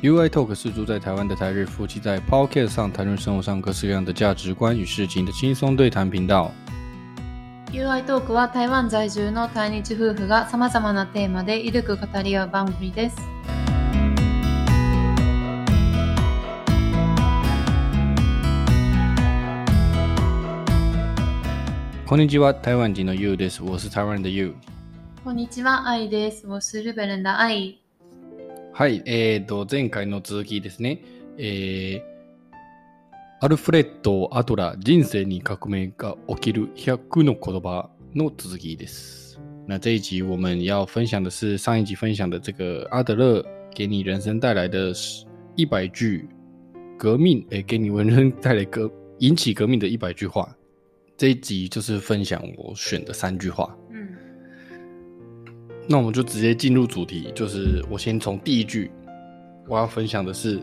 UI Talk 是住在台湾的台日夫妻在 Podcast 上谈论生活上各式各样的价值观与事情的轻松对谈频道。UI トークは台湾在住の対日夫婦が様々なテーマでゆるく語り合う番組です。こんにちは、台湾人の You です。我是台湾的 You。こんにちは、愛です。我是日本人的愛。はい、えーと、前回の続きですね。えー、アルフレッド・アトラ人生に革命が起きる100の言葉の続きです。那这一集我们要分享的是上一集分享的这个阿德勒给你人生带来的一百句革命，诶，欸给你人生带来革引起革命的一百句话。这一集就是分享我选的三句话。うん。那我们就直接进入主题，就是我先从第一句，我要分享的是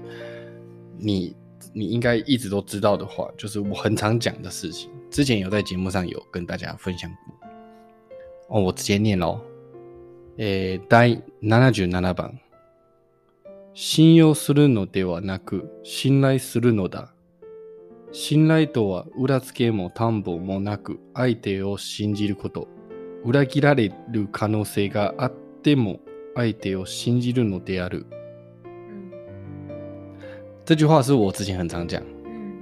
你你应该一直都知道的话，就是我很常讲的事情，之前有在节目上有跟大家分享过。哦，我直接念喽。えー、第77番。信用するのではなく、信頼するのだ。信頼とは裏付けも担保もなく相手を信じること。 裏切られる可能性があっても相手を信じるのである。うん。这句话是我之前很常讲。うん。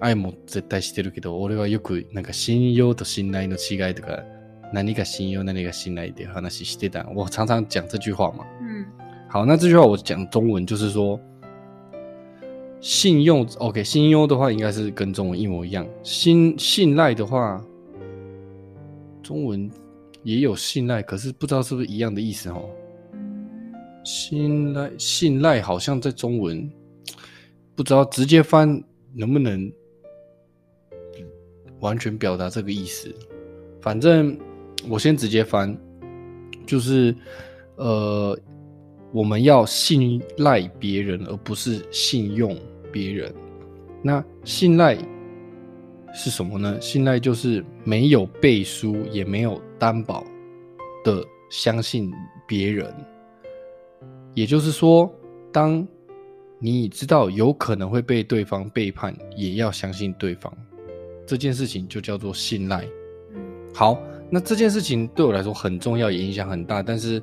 愛も絶対してるけど、俺はよくなんか信用と信頼の違いとか、何が信用、何が信頼っていう話してた。我常常讲这句话嘛。うん。好，那这句话我讲中文就是说，信用 OK，信用的话应该是跟中文一模一样。信信赖的话，中文也有信赖，可是不知道是不是一样的意思哦。信赖信赖好像在中文不知道直接翻能不能完全表达这个意思。反正我先直接翻，就是呃，我们要信赖别人，而不是信用别人。那信赖是什么呢？信赖就是没有背书，也没有担保的相信别人。也就是说，当你知道有可能会被对方背叛，也要相信对方。这件事情就叫做信赖。うん。好，那这件事情对我来说很重要，也影响很大。但是，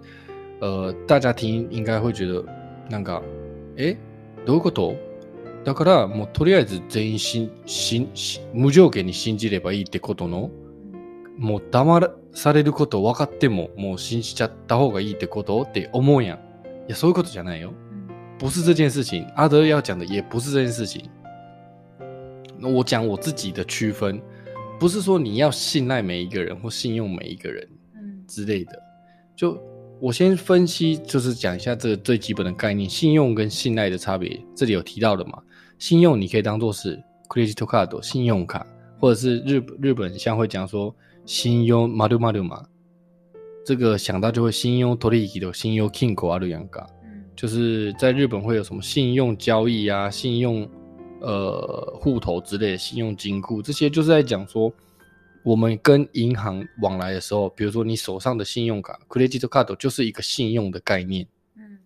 呃，大家听应该会觉得，なんか、え、どういうこと？ だからもうとりあえず全員信信信無条件に信じればいいってことの？もう騙らされること分かってももう信じちゃった方がいいってことって思うやん。いやそういうことじゃないよ。うん。不是这件事情，阿德要讲的也不是这件事情。那我讲我自己的区分，不是说你要信赖每一个人或信用每一个人うん。之类的。就我先分析，就是讲一下这个最基本的概念，信用跟信赖的差别。这里有提到的嘛？信用你可以当做是 credit card 信用卡，或者是日日本像会讲说信用马鲁马鲁嘛，这个想到就会信用取引的信用 king 口阿鲁洋嘎。うん。就是在日本会有什么信用交易啊、信用呃户头之类的信用金库，这些就是在讲说，我们跟银行往来的时候，比如说你手上的信用卡 （credit card） 就是一个信用的概念。うん。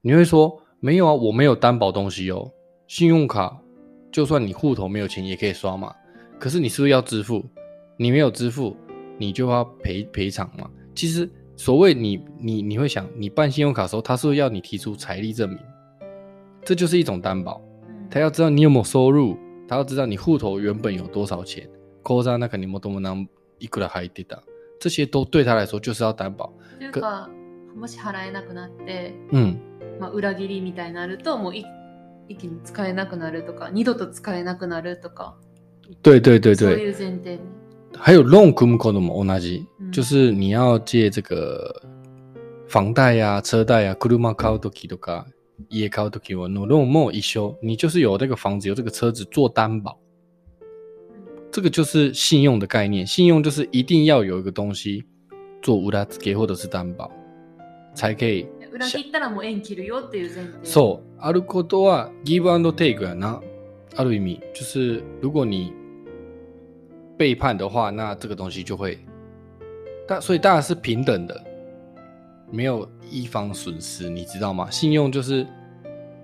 你会说 没有啊，我没有担保东西哦，信用卡就算你户头没有钱也可以刷嘛，可是你是不是要支付？你没有支付，你就要赔赔偿嘛。其实所谓你你你会想，你办信用卡的时候，他是不是要你提出财力证明？这就是一种担保。うん。他要知道你有没有收入，他要知道你户头原本有多少钱。口座那肯定もともなんいくら入ってた，这些都对他来说就是要担保。というか、もし払えなくなって、嗯， まあ、裏切りみたいになると、もうい一気に使えなくなるとか、二度と使えなくなるとか、对对对对。そういう前提に。还有 loan 組むことも同じ，嗯就是你要借这个房贷呀、车贷呀、車買う時とか家買う時はの loan も一緒，你就是有这个房子有这个车子做担保，这个就是信用的概念。信用就是一定要有一个东西做裏付け或者是担保，才可以。裏切ったらもう縁切るよっていう前提。そう、あることは give and take やな。ある意味就是如果你背叛的话，那这个东西就会，但所以大家是平等的，没有一方损失，你知道吗？信用就是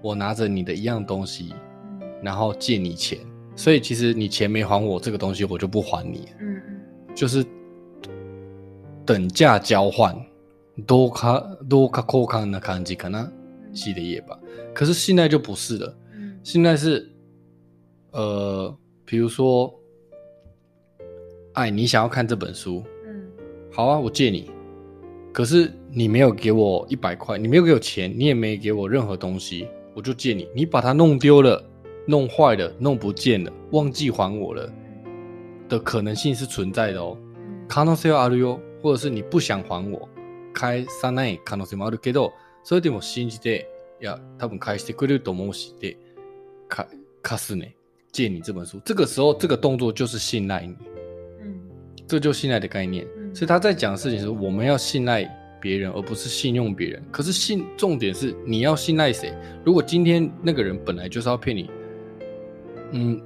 我拿着你的一样东西，うん然后借你钱，所以其实你钱没还我，这个东西我就不还你，うんうん就是等价交换， 多卡多卡交換な感じかな，系的业吧。可是现在就不是了，うん现在是，呃，比如说，哎，你想要看这本书，うん好啊，我借你。可是你没有给我一百块，你没有给我钱，你也没给我任何东西，我就借你。你把它弄丢了、弄坏了、弄不见了、忘记还我了的可能性是存在的哦。うん可能性はあるよ，或者是你不想还我， 返さない可能性もあるけど、それでも信じて、いや、多分返してくれると思うしで、か貸すね。借你这本书，这个时候这个动作就是信赖你。うん这就信赖的概念。嗯所以他在讲的事情是，我们要信赖别人，而不是信用别人。可是信重点是你要信赖谁？如果今天那个人本来就是要骗你，嗯，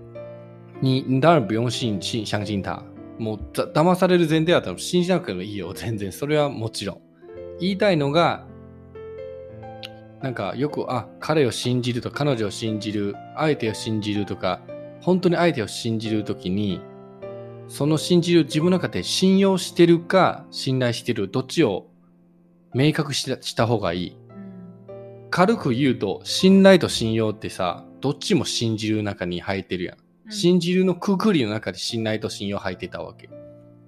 你你当然不用信信相信他。もうだ騙される前提だったら信じなくてもいいよ全然それはもちろん言いたいのがなんかよくあ彼を信じるとか彼女を信じる相手を信じるとか本当に相手を信じるときにその信じる自分の中で信用してるか信頼してるどっちを明確したした方がいい。うん軽く言うと信頼と信用ってさどっちも信じる中に入ってるやん。うん信じるのくくりの中で信頼と信用入ってたわけ。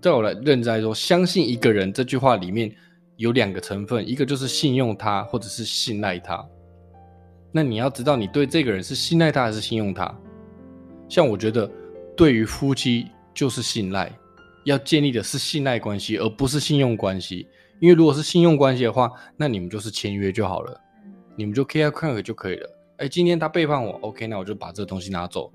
在我来认知来说，相信一个人这句话里面有两个成分，一个就是信用他，或者是信赖他。那你要知道，你对这个人是信赖他还是信用他？像我觉得，对于夫妻就是信赖，要建立的是信赖关系，而不是信用关系。因为如果是信用关系的话，那你们就是签约就好了，你们就 K I 看就可以了。哎，今天他背叛我，OK，那我就把这个东西拿走。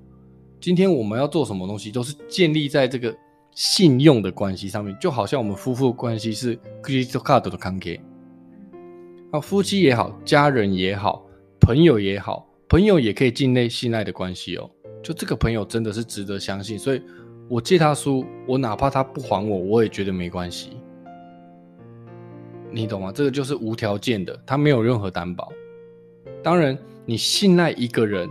今天我们要做什么东西，都是建立在这个信用的关系上面，就好像我们夫妇关系是 credit card 的関係。啊，夫妻也好，家人也好，朋友也好，朋友也可以进类信赖的关系哦。就这个朋友真的是值得相信，所以我借他书，我哪怕他不还我，我也觉得没关系。你懂吗？这个就是无条件的，他没有任何担保。当然，你信赖一个人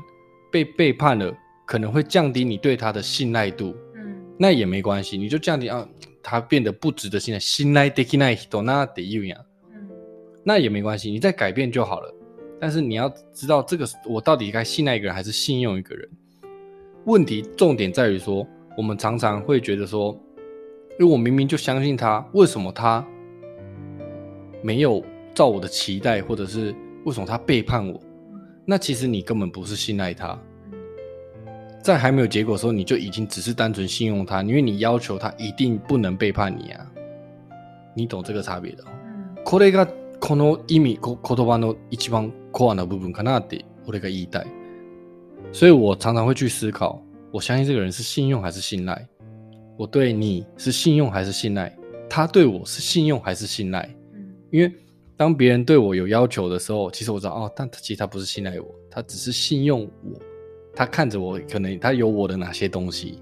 被背叛了，可能会降低你对他的信赖度，那也没关系，你就降低啊，他变得不值得信赖，信赖できない人なって言うやん。うん那也没关系，你再改变就好了。但是你要知道，这个我到底该信赖一个人还是信用一个人？问题重点在于说，我们常常会觉得说，因为我明明就相信他，为什么他没有照我的期待，或者是为什么他背叛我？那其实你根本不是信赖他， 在还没有结果的时候，你就已经只是单纯信用他，因为你要求他一定不能背叛你啊。你懂这个差别的哦。うんこれがこの意味、こ言葉の一番コアな部分かなって俺が言いたい。所以我常常会去思考，我相信这个人是信用还是信赖？我对你是信用还是信赖？他对我是信用还是信赖？うん因为当别人对我有要求的时候，其实我知道哦，但他其实他不是信赖我，他只是信用我。 他看着我，可能他有我的哪些东西，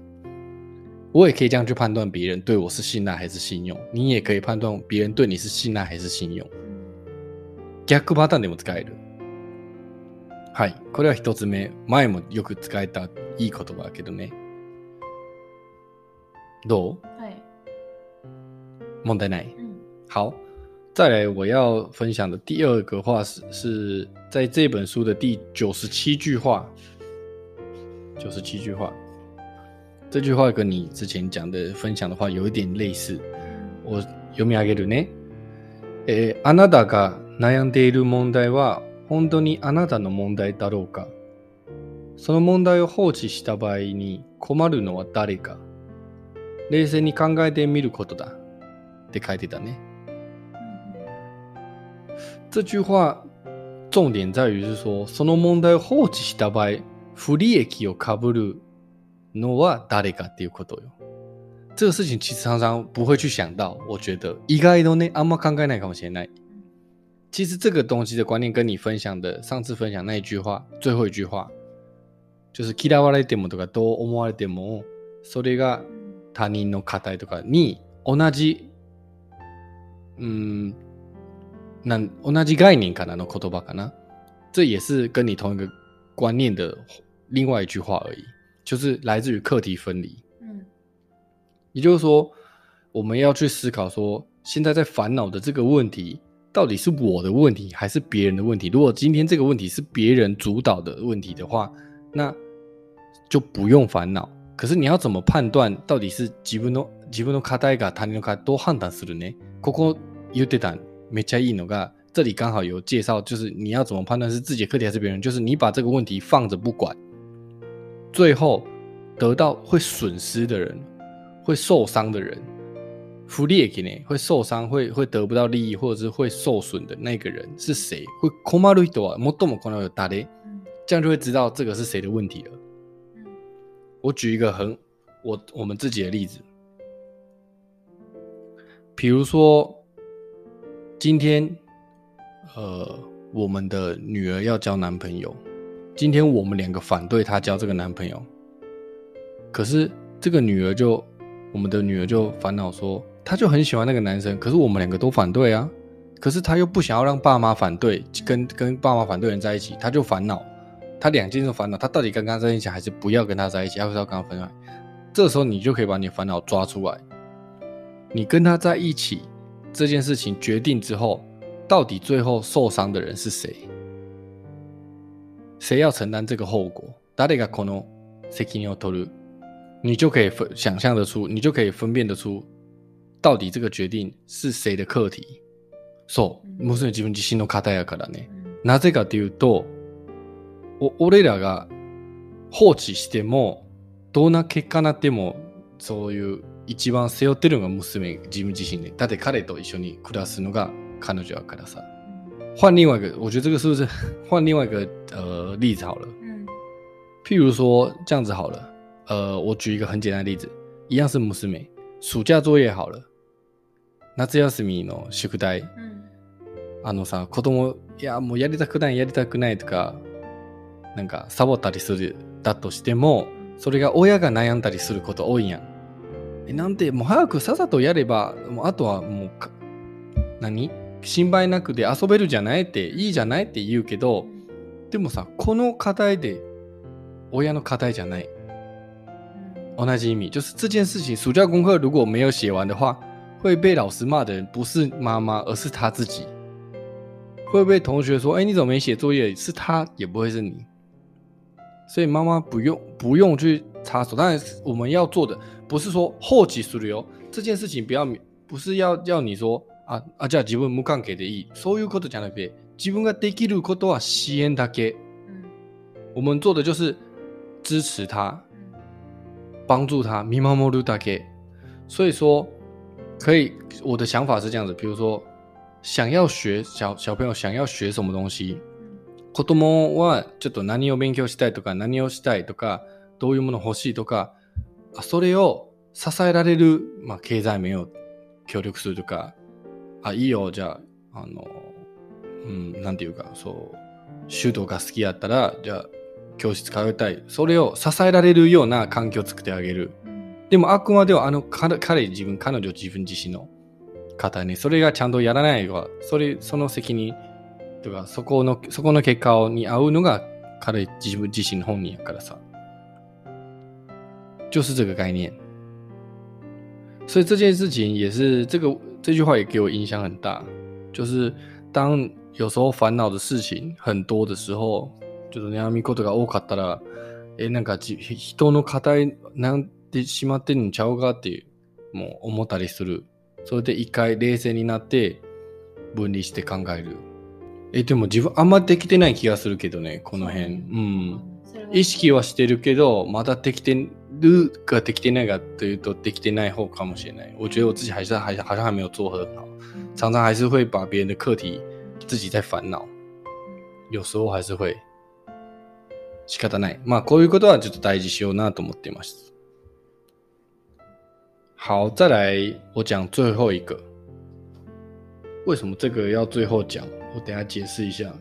我也可以这样去判断别人对我是信赖还是信用。你也可以判断别人对你是信赖还是信用。逆パターンでも使える。はい。これは一つ目。前もよく使えたいい言葉だけどね。どうはい問題ない。うん好，再来我要分享的第二个话是是在这本书的第九十七句话。 九十七句话，这句话跟你之前讲的分享的话有一点类似。我読み上げるね。えーあなたが悩んでいる問題は本当にあなたの問題だろうか？その問題を放置した場合に困るのは誰か？冷静に考えてみることだ。って書いてたね。这句话重点在于是说，その問題を放置した場合、不利益を被るのは誰かっていうことよ。这个事情其实常常不会去想到，我觉得意外とね、あんま考えないかもしれない。其实这个东西的观念跟你分享的上次分享那一句话，最后一句话，就是嫌われてもとかどう思われても、それが他人の課題とかに同じ、嗯，那同じ概念かなの言葉かな。这也是跟你同一个观念的另外一句话而已，就是来自于课题分离。うん也就是说，我们要去思考说，现在在烦恼的这个问题，到底是我的问题还是别人的问题？如果今天这个问题是别人主导的问题的话，那就不用烦恼。可是你要怎么判断到底是自分の自分の課題が他人の課題どう判断するね？ここ言ってためっちゃいいのが，这里刚好有介绍，就是你要怎么判断是自己的课题还是别人？就是你把这个问题放着不管， 最后得到会损失的人。会受伤的人，福利给呢会受伤，会会得不到利益，或者是会受损的那个人是谁？会困る人はもっとも困る誰？うん这样就会知道这个是谁的问题了。うん我举一个很我我们自己的例子，比如说今天，呃，我们的女儿要交男朋友， 今天我们两个反对她交这个男朋友，可是这个女儿就我们的女儿就烦恼说，她就很喜欢那个男生，可是我们两个都反对啊，可是她又不想要让爸妈反对，跟跟爸妈反对人在一起，她就烦恼。他两件事烦恼，他到底跟他在一起还是不要跟他在一起，还是要跟他分开？这时候你就可以把你烦恼抓出来。你跟他在一起这件事情决定之后，到底最后受伤的人是谁？谁要承担这个后果？誰がこの責任を取る？你就可以分想象得出，你就可以分辨得出，到底这个决定是谁的课題。そう、もうすでに自分自身の課題やからね。うんなぜかというと、お俺らが放置しても、どんな結果になっても、そういう一番背負ってるのが娘、自分自身で。だって彼と一緒に暮らすのが彼女やからさ。换另外一个，我觉得这个是不是 换另外一个呃例子好了？うん譬如说这样子好了，呃，我举一个很简单的例子，一样是娘，暑假作业好了，夏休みの宿題うんあのさ、子供、いや、もうやりたくない、やりたくないとか、なんか、サボったりする、だとしても、それが親が悩んだりすること多いやん。え、なんで、もう早くさっさとやれば、もうあとはもうか、何？心配なくで遊べるじゃないって、いいじゃないって言うけど、でもさ、この課題で、親の課題じゃない。同じ意味，就是这件事情，暑假功课如果没有写完的话，会被老师骂的人不是妈妈，而是他自己。会被同学说：“哎，你怎么没写作业？”是他，也不会是你。所以妈妈不用不用去插手。当然，我们要做的不是说后期するよ这件事情，不要不是要要你说啊啊，じゃあ自分無関係でいい。そういうことじゃなくて、自分ができることは支援だけ。うん我们做的就是支持他，うん帮助他，見守るだけ。所以说，可以，我的想法是这样子，比如说，想要学小小朋友想要学什么东西，子供はちょっと何を勉強したいとか、何をしたいとか、どういうもの欲しいとか、あそれを支えられる、まあ、経済面を協力するとか、あ、いいよ、じゃあ、あの、うん、なんていうか、そう、修道が好きやったら、じゃあ、教室通いたい。それを支えられるような環境を作ってあげる。でもあくまではあの彼自分、彼女自分自身の方に、それがちゃんとやらないは、それ、その責任とか、そこの、そこの結果に合うのが彼自分自身の本人やからさ。就是这个概念。所以这件事情也是这个这句话也给我影响很大，就是当有时候烦恼的事情很多的时候，就是悩み事が多かったら、え、なんかじ人の課題なんてしまってんのちゃうかっていう、もう思ったりする。それで一回冷静になって分離して考える。え、でも自分あんまできてない気がするけどね、この辺。うん。意識はしてるけど、まだできてるかできてないかというとできてない方かもしれない。我觉得我自己还是还好像还没有做很好，うん常常还是会把别人的课题自己在烦恼，有时候还是会。仕方ない。まあこういうことはちょっと大事しようなと思っています。好，再来我讲最后一个。为什么这个要最后讲？我等一下解释一下。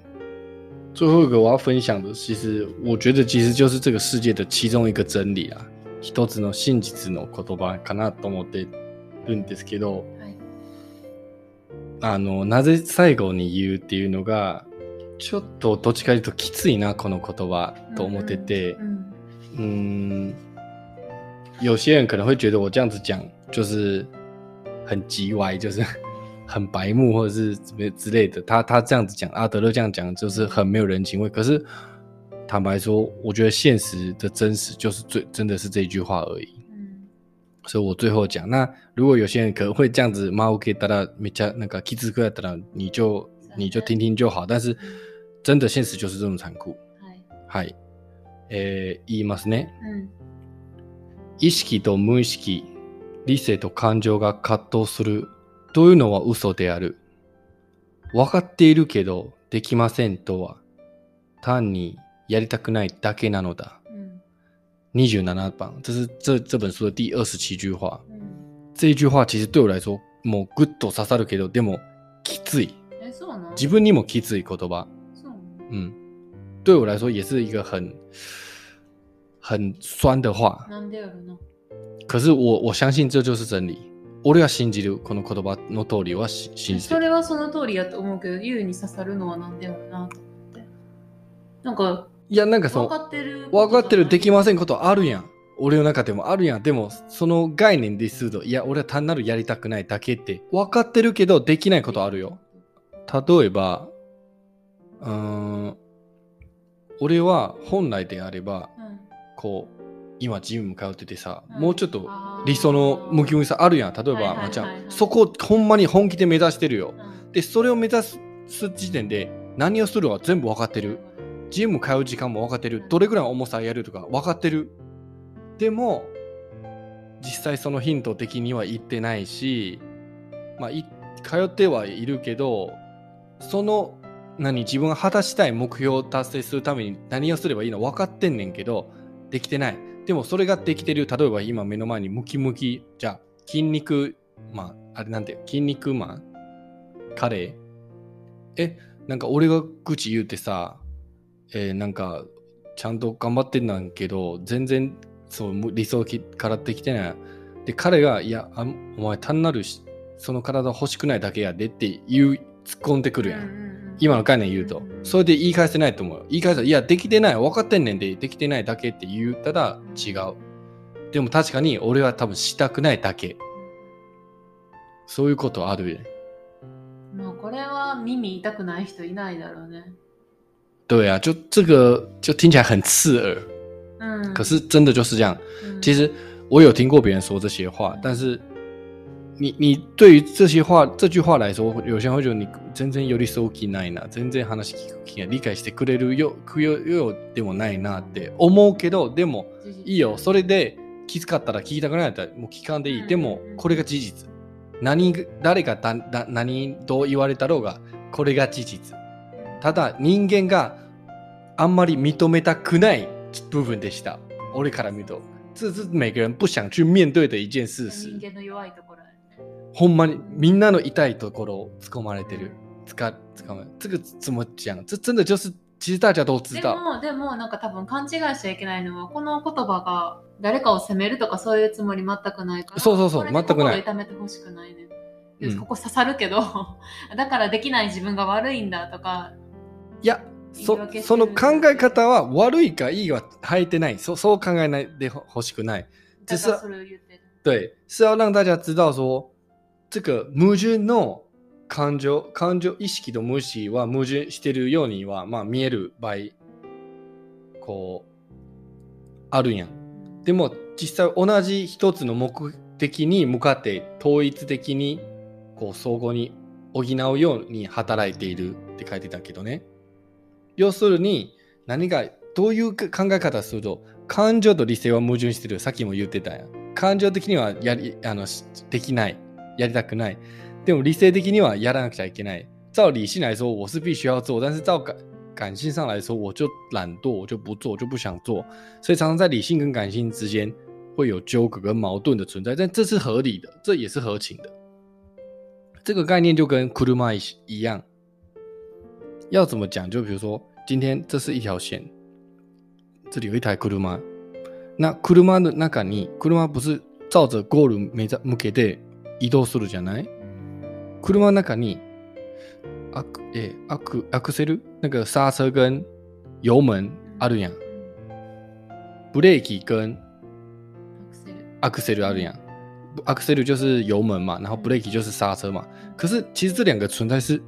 最后一个我要分享的，其实我觉得其实就是这个世界的其中一个真理啊。 一つの真実の言葉かなと思ってるんですけど、はいあの、なぜ最後に言うっていうのが、ちょっとどっちかというときついな、この言葉と思ってて，うん嗯，有些人可能会觉得我这样子讲就是很叽歪，就是 很白目或者是怎么之类的。他他这样子讲，阿德勒这样讲就是很没有人情味。可是坦白说，我觉得现实的真实就是最真的是这一句话而已。うん所以我最后讲，那如果有些人可能会这样子，妈我可以达到没加那个 kids 课达到，你就你就听听就好。但是真的现实就是这种残酷。はいはい。えー言いますね。うん意識と無意識、理性と感情が葛藤するというのは嘘である。分かっているけどできませんとは、単にやりたくないだけなのだ。うん27番，这是这这本书的第二十七句话。うん这一句话其实对我来说，もうグッと刺さるけど、でもきつい。えそうなの？自分にもきつい言葉。そう嗯，对我来说也是一个很很酸的话。なんでやろな可是我我相信这就是真理。俺は信じるこの言葉の通りはし信じてそる。れはその通りやと思うけど、ユウに刺さるのはなんでやろなと思って。なんか、いやなんかそ分かのってる。分かってるできませんん。ことあるやん。俺の中でもあるやん。でもその概念ですると、いや俺は単なるやりたくないだけって分かってるけどできないことあるよ。。例えば、うーん、俺は本来であれば、うんこう、今ジム通っててさ、うんもうちょっと理想のムキムキさあるやん。例えば、まあちゃん、そこそこほんまに本気で目指してるよ。うんで、それを目指す時点で何をするか全部分かってる。ジム通う時間も分かってる。どれぐらいの重さやるとか分かってる。でも、実際そのヒント的には言ってないし、まあ、通ってはいるけど、その、何、自分が果たしたい目標を達成するために何をすればいいの分かってんねんけど、できてない。でもそれができてる。例えば今目の前にムキムキ、じゃあ筋肉、まあ、あれなんて、筋肉マン？カレー？え、なんか俺が口言うてさ、えーなんかちゃんと頑張ってんなんけど、全然そうむ理想からできてない。で、彼が、いや、あお前単なるしその体欲しくないだけやでって言う、突っ込んでくるやん。うんうんうん今の概念言うとそれで言い返せないと思うよ。言い返せいや、できてない。分かってんねんで、できてないだけって言ったら違う。でも確かに俺は多分したくないだけ。そういうことあるね。まあこれは耳痛くない人いないだろうね。对啊，就这个就听起来很刺耳，うん。可是真的就是这样。うん其实我有听过别人说这些话，但是你你对于这些话这句话来说，有些人会觉得你全然寄り添う気ないな、全然話聞く気が理解してくれるよくよよでもないなって思うけど、でもいいよ、それできつかったら聞きたくないったらもう聞かんでいい。うんでもこれが事実。何が誰がだだ何どう言われたろうがこれが事実。ただ人間があんまり認めたくない部分でした。俺から見ると。这是每个人不想去面对的一件事实人。間の弱いところ。ほんまにみんなの痛いところを突っ込まれてる。つか、つかま这个怎么讲？这真的就是其实大家都知道。でも、でもなんか多分勘違いしちゃいけないのは、この言葉が誰かを責めるとかそういうつもり全くないから。そうそうそう全くない心痛めてほしくないね。うんここ刺さるけど、だからできない自分が悪いんだとか、いや、そその考え方は悪いかいいは入ってない。そそう考えないでほしくない。だからそれを言ってる。对，是要让大家知道说，这个矛盾の感情、感情意識と無視は矛盾してるようには、まあ見える場合、こう、あるんやん。でも実際同じ一つの目的に向かって統一的にこう相互に補うように働いているって書いてたけどね。要するに何がどういう考え方すると感情と理性は矛盾してる。さっきも言ってたやん。感情的にはやりあのできない。やりたくない。でも理性的にはやらなくちゃいけない。照理性来说，我是必须要做，但是照感感性上来说，我就懒惰，我就不做，我就不想做。所以常常在理性跟感性之间会有纠葛跟矛盾的存在，但这是合理的，这也是合情的。这个概念就跟 kuruma 一样，要怎么讲？就比如说，今天这是一条线，这里有一台 kuruma，那 kuruma 的中に kuruma 不是照着ゴール目ざ向けて移動するじゃない？車の中に アク诶アクアクセル那个刹车跟油门あるやん。ブレーキ跟アクセル。アクセルあるやん。アクセル就是油门嘛，然后 brake 就是刹车嘛。可是其实这两个存在是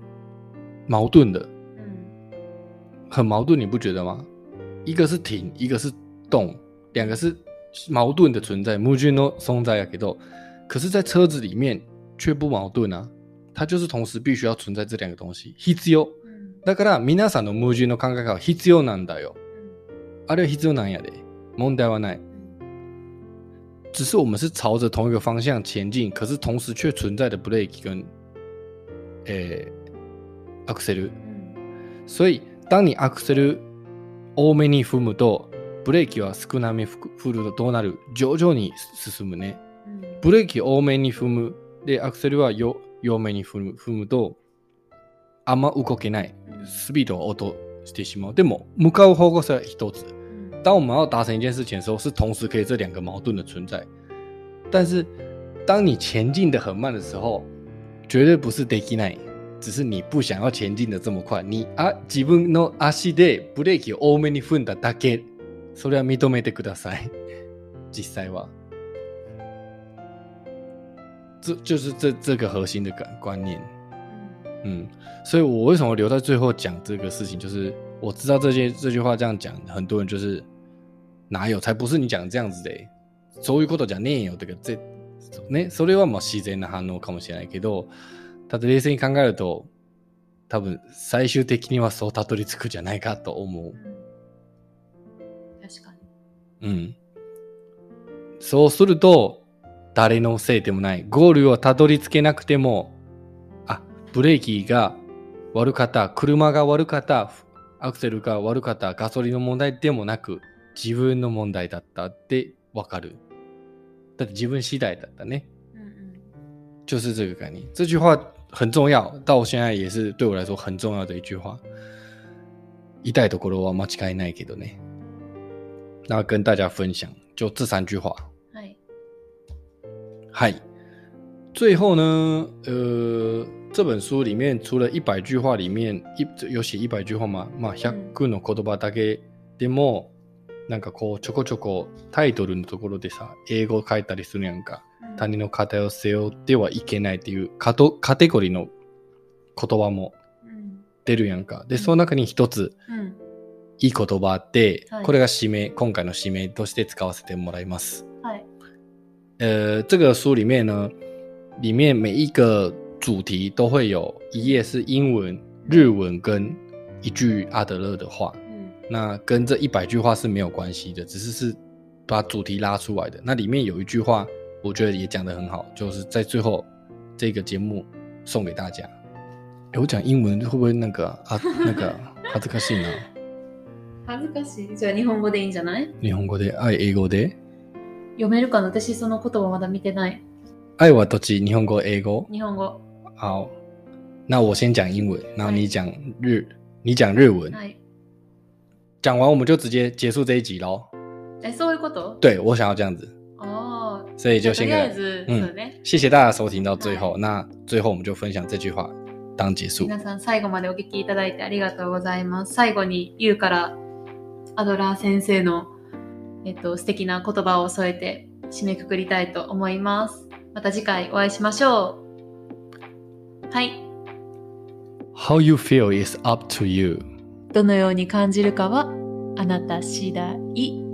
矛盾的，うん。 很矛盾，你不觉得吗？一个是停，一个是动，两个是矛盾的存在。矛盾の存在やけど，可是，在车子里面却不矛盾啊，它就是同时必须要存在这两个东西。必要。うんだから皆さんの矛盾の考え方は必要なんだよ。うんあれは必要なんやで。問題はない。只是我们是朝着同一个方向前进，可是同时却存在的 brake 跟诶 axle。う ん所以当你 axle 多めに踏むと、ブレーキは少なめ振るとどうなる？徐々に進むね。うんブレーキ多めに踏む。で、アクセルはよ弱めに踏む踏むと、あんま動けない。スピードを落としてしまう。でも、向かう方向性は一つ。うん当我们要达成一件事情的时候，是同时可以这两个矛盾的存在。但是，当你前进的很慢的时候，绝对不是 d e k i n a 只是你不想要前进的这么快。你啊，自分の足でブレーキを多めに踏んだだけ。それは認めてください。実際は。这就是这这个核心的感观念。うん嗯，所以我为什么留在最后讲这个事情，就是我知道这件这句话这样讲，很多人就是哪有，才不是你讲这样子的、そういうことじゃねえよとか、ぜね、それはもう自然な反応かもしれないけど、ただ冷静に考えると、多分最終的にはそうたどり着くじゃないかと思う。確かに。うん。そうすると、誰のせいでもない。ゴールをたどり着けなくても、あ、ブレーキが悪かった、車が悪かった、アクセルが悪かった、ガソリンの問題でもなく、自分の問題だったってわかる。だって自分次第だったね。うんうん就是这个概念。这句话很重要，到现在也是对我来说很重要的一句话。痛いところは間違いないけどね。那跟大家分享，就这三句话。はい。嗨，最后呢，呃，这本书里面除了一百句话里面一有写一百句话吗？まあ100の言葉だけでもなんかこうちょこちょこタイトルのところでさ英語書いたりするやんか。他人の偏を背負ってはいけないっていうカトカテゴリーの言葉もうん出るやんか。で、その中に一つうんいい言葉あって、はいこれが締め、今回の締めとして使わせてもらいます。はい。呃，这个书里面呢，里面每一个主题都会有一页是英文、日文跟一句阿德勒的话。うん那跟这一百句话是没有关系的，只是是把主题拉出来的。那里面有一句话，我觉得也讲得很好，就是在最后这个节目送给大家。诶我讲英文会不会那个啊？那个恥ずかしいな。恥ずかしい。じゃあ日本語でいいんじゃない日本語で、愛英語で。読めるかな私その言葉まだ見てない。愛はどっち？日本語、英語？日本語。好，那我先讲英文，然后你讲日，你讲日文。はい。讲完我们就直接结束这一集喽。え、そういうこと对我想要这样子，ああ。 所以就とりあえ先跟ず、うんそうね。谢谢大家收听到最后。那最后我们就分享这句话当结束。皆さん最後までお聞きいただいてありがとうございます。最後に言うからアドラー先生の、えっと、素敵な言葉を添えて締めくくりたいと思います。また次回お会いしましょう。はい。How you feel is up to you. どのように感じるかはあなた次第。